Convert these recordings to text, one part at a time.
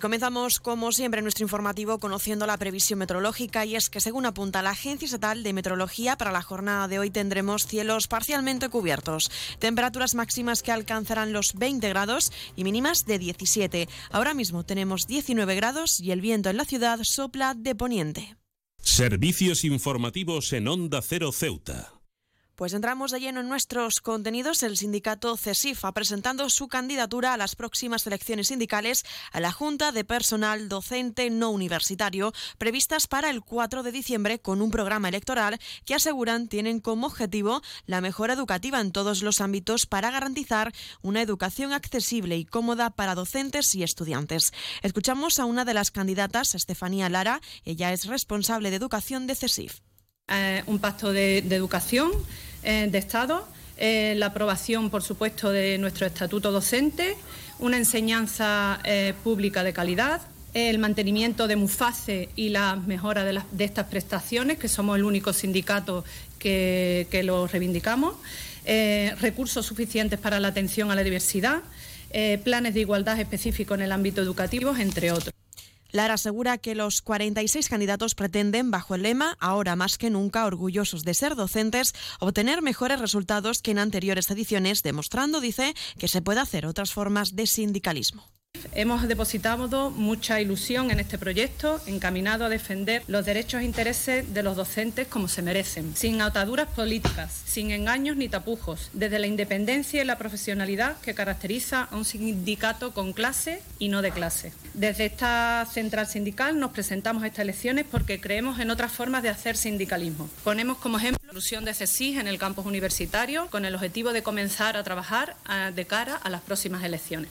Comenzamos, como siempre, nuestro informativo conociendo la previsión meteorológica y es que, según apunta la Agencia Estatal de Meteorología, para la jornada de hoy tendremos cielos parcialmente cubiertos, temperaturas máximas que alcanzarán los 20 grados y mínimas de 17. Ahora mismo tenemos 19 grados y el viento en la ciudad sopla de poniente. Servicios informativos en Onda Cero Ceuta. Pues entramos de lleno en nuestros contenidos. El sindicato CESIF ha presentado su candidatura a las próximas elecciones sindicales a la Junta de Personal Docente No Universitario, previstas para el 4 de diciembre, con un programa electoral que aseguran tienen como objetivo la mejora educativa en todos los ámbitos para garantizar una educación accesible y cómoda para docentes y estudiantes. Escuchamos a una de las candidatas, Estefanía Lara. Ella es responsable de educación de CESIF. Eh, un pacto de educación eh, de Estado, eh, la aprobación, por supuesto, de nuestro estatuto docente, una enseñanza eh, pública de calidad, el mantenimiento de MUFACE y la mejora de, estas prestaciones, que somos el único sindicato que, que lo reivindicamos, recursos suficientes para la atención a la diversidad, planes de igualdad específicos en el ámbito educativo, entre otros. Lara asegura que los 46 candidatos pretenden, bajo el lema Ahora más que nunca orgullosos de ser docentes, obtener mejores resultados que en anteriores ediciones, demostrando, dice, que se puede hacer otras formas de sindicalismo. Hemos depositado mucha ilusión en este proyecto, encaminado a defender los derechos e intereses de los docentes como se merecen, sin ataduras políticas, sin engaños ni tapujos, desde la independencia y la profesionalidad que caracteriza a un sindicato con clase y no de clase. Desde esta central sindical nos presentamos a estas elecciones porque creemos en otras formas de hacer sindicalismo. Ponemos como ejemplo la inclusión de CESIS en el campus universitario con el objetivo de comenzar a trabajar ah, de cara a las próximas elecciones.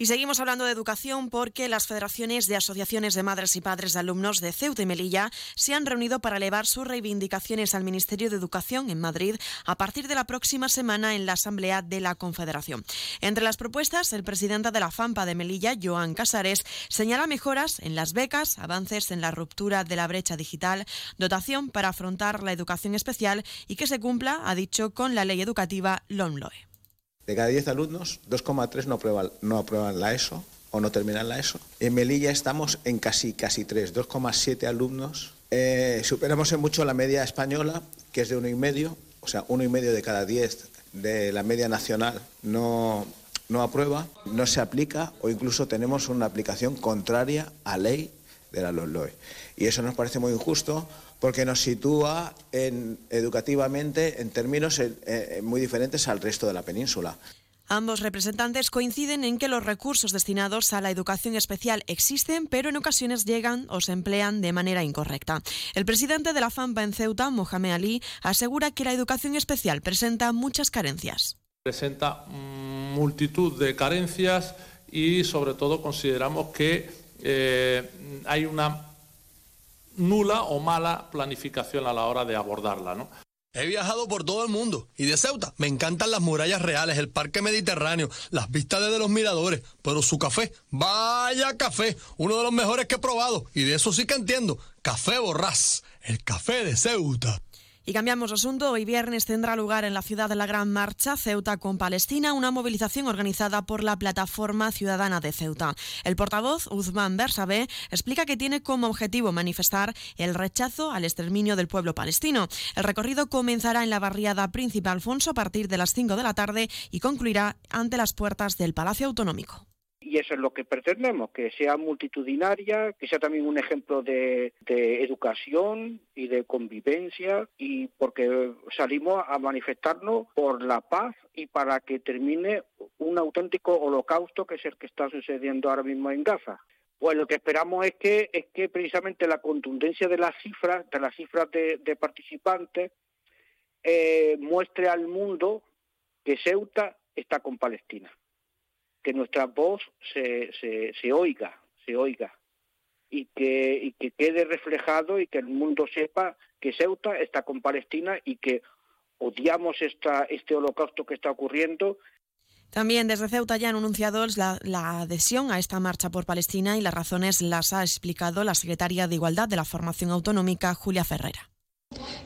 Y seguimos hablando de educación porque las federaciones de asociaciones de madres y padres de alumnos de Ceuta y Melilla se han reunido para elevar sus reivindicaciones al Ministerio de Educación en Madrid a partir de la próxima semana en la Asamblea de la Confederación. Entre las propuestas, el presidente de la FAMPA de Melilla, Joan Casares, señala mejoras en las becas, avances en la ruptura de la brecha digital, dotación para afrontar la educación especial y que se cumpla, ha dicho, con la ley educativa LOMLOE. De cada 10 alumnos, 2,3 no aprueban, no aprueban la ESO o no terminan la ESO. En Melilla estamos en casi, casi 3, 2,7 alumnos. Eh, superamos en mucho la media española, que es de 1,5, o sea, 1,5 de cada 10 de la media nacional no, no aprueba, no se aplica o incluso tenemos una aplicación contraria a ley de la LOE. Y eso nos parece muy injusto porque nos sitúa en, educativamente en términos eh, eh, muy diferentes al resto de la península. Ambos representantes coinciden en que los recursos destinados a la educación especial existen, pero en ocasiones llegan o se emplean de manera incorrecta. El presidente de la FAMPA en Ceuta, Mohamed Ali, asegura que la educación especial presenta muchas carencias. Presenta multitud de carencias y sobre todo consideramos que eh, hay una nula o mala planificación a la hora de abordarla. ¿no? He viajado por todo el mundo y de Ceuta me encantan las murallas reales, el parque mediterráneo, las vistas desde los miradores, pero su café, vaya café, uno de los mejores que he probado y de eso sí que entiendo, café borrás, el café de Ceuta. Y cambiamos de asunto. Hoy viernes tendrá lugar en la ciudad de la Gran Marcha, Ceuta con Palestina, una movilización organizada por la Plataforma Ciudadana de Ceuta. El portavoz, Uzman Bersabe, explica que tiene como objetivo manifestar el rechazo al exterminio del pueblo palestino. El recorrido comenzará en la barriada Príncipe Alfonso a partir de las 5 de la tarde y concluirá ante las puertas del Palacio Autonómico y eso es lo que pretendemos, que sea multitudinaria, que sea también un ejemplo de, educación y de convivencia y porque salimos a manifestarnos por la paz y para que termine un auténtico holocausto que es el que está sucediendo ahora mismo en Gaza. Pues lo que esperamos es que, es que precisamente la contundencia de las cifras, de las cifras de, participantes, eh, muestre al mundo que Ceuta está con Palestina, que nuestra voz se, se, se oiga, se oiga y que, y que quede reflejado y que el mundo sepa que Ceuta está con Palestina y que odiamos esta, este holocausto que está ocurriendo también desde Ceuta ya han anunciado la, adhesión a esta marcha por Palestina y las razones las ha explicado la secretaria de Igualdad de la Formación Autonómica, Julia Ferrera.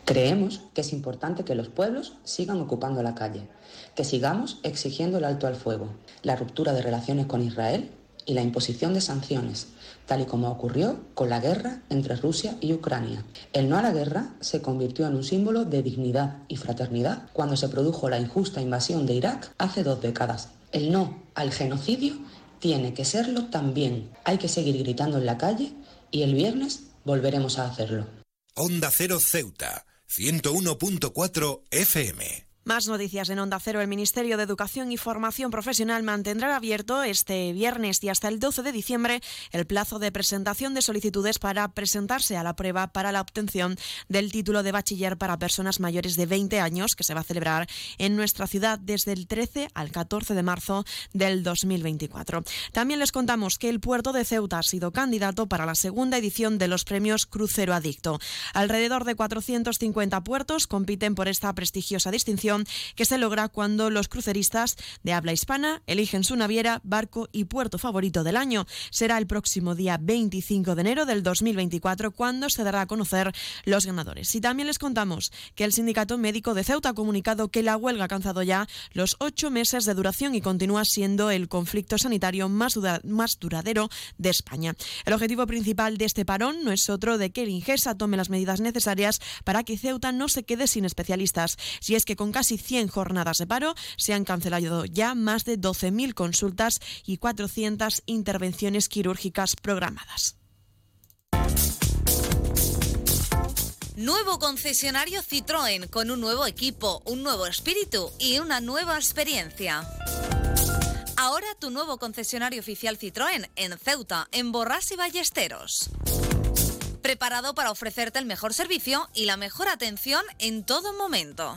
Creemos que es importante que los pueblos sigan ocupando la calle, que sigamos exigiendo el alto al fuego, la ruptura de relaciones con Israel y la imposición de sanciones, tal y como ocurrió con la guerra entre Rusia y Ucrania. El no a la guerra se convirtió en un símbolo de dignidad y fraternidad cuando se produjo la injusta invasión de Irak hace dos décadas. El no al genocidio tiene que serlo también. Hay que seguir gritando en la calle y el viernes volveremos a hacerlo. Onda Cero Ceuta, 101.4 FM. Más noticias en Onda Cero. El Ministerio de Educación y Formación Profesional mantendrá abierto este viernes y hasta el 12 de diciembre el plazo de presentación de solicitudes para presentarse a la prueba para la obtención del título de bachiller para personas mayores de 20 años que se va a celebrar en nuestra ciudad desde el 13 al 14 de marzo del 2024. También les contamos que el puerto de Ceuta ha sido candidato para la segunda edición de los premios Crucero Adicto. Alrededor de 450 puertos compiten por esta prestigiosa distinción que se logra cuando los cruceristas de habla hispana eligen su naviera, barco y puerto favorito del año. Será el próximo día 25 de enero del 2024 cuando se dará a conocer los ganadores. Y también les contamos que el Sindicato Médico de Ceuta ha comunicado que la huelga ha alcanzado ya los ocho meses de duración y continúa siendo el conflicto sanitario más, más duradero de España. El objetivo principal de este parón no es otro de que el Ingesa tome las medidas necesarias para que Ceuta no se quede sin especialistas. Si es que con casi 100 jornadas de paro, se han cancelado ya más de 12.000 consultas y 400 intervenciones quirúrgicas programadas. Nuevo concesionario Citroën con un nuevo equipo, un nuevo espíritu y una nueva experiencia. Ahora tu nuevo concesionario oficial Citroën en Ceuta, en Borras y Ballesteros. Preparado para ofrecerte el mejor servicio y la mejor atención en todo momento.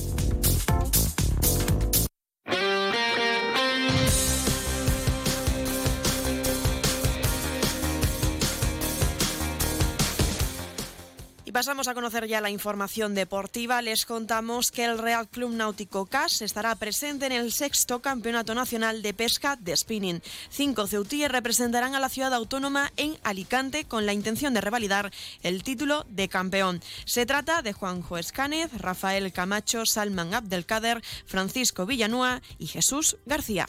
Pasamos a conocer ya la información deportiva. Les contamos que el Real Club Náutico CAS estará presente en el sexto Campeonato Nacional de Pesca de Spinning. Cinco ceutíes representarán a la ciudad autónoma en Alicante con la intención de revalidar el título de campeón. Se trata de Juanjo Escánez, Rafael Camacho, Salman Abdelkader, Francisco Villanúa y Jesús García.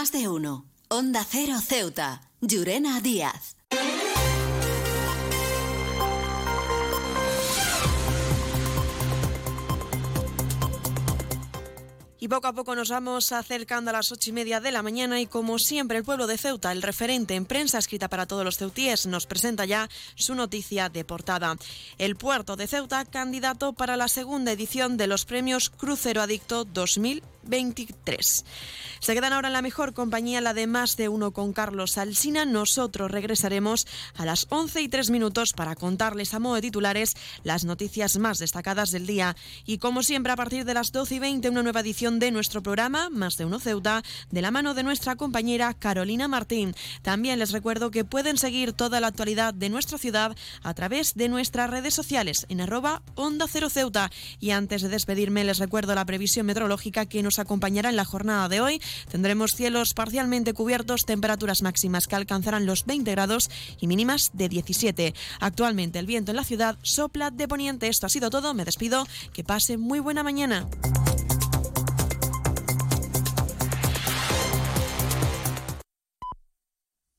Más de uno. Onda Cero Ceuta. Díaz. Y poco a poco nos vamos acercando a las ocho y media de la mañana y como siempre el pueblo de Ceuta, el referente en prensa escrita para todos los ceutíes, nos presenta ya su noticia de portada. El puerto de Ceuta, candidato para la segunda edición de los premios Crucero Adicto 2000 23. Se quedan ahora en la mejor compañía, la de más de uno con Carlos Alsina. Nosotros regresaremos a las 11 y 3 minutos para contarles a modo de titulares las noticias más destacadas del día. Y como siempre, a partir de las 12 y 20, una nueva edición de nuestro programa, Más de uno Ceuta, de la mano de nuestra compañera Carolina Martín. También les recuerdo que pueden seguir toda la actualidad de nuestra ciudad a través de nuestras redes sociales en arroba Onda Cero Ceuta. Y antes de despedirme, les recuerdo la previsión meteorológica que nos nos acompañará en la jornada de hoy. Tendremos cielos parcialmente cubiertos, temperaturas máximas que alcanzarán los 20 grados y mínimas de 17. Actualmente el viento en la ciudad sopla de poniente. Esto ha sido todo. Me despido. Que pase muy buena mañana.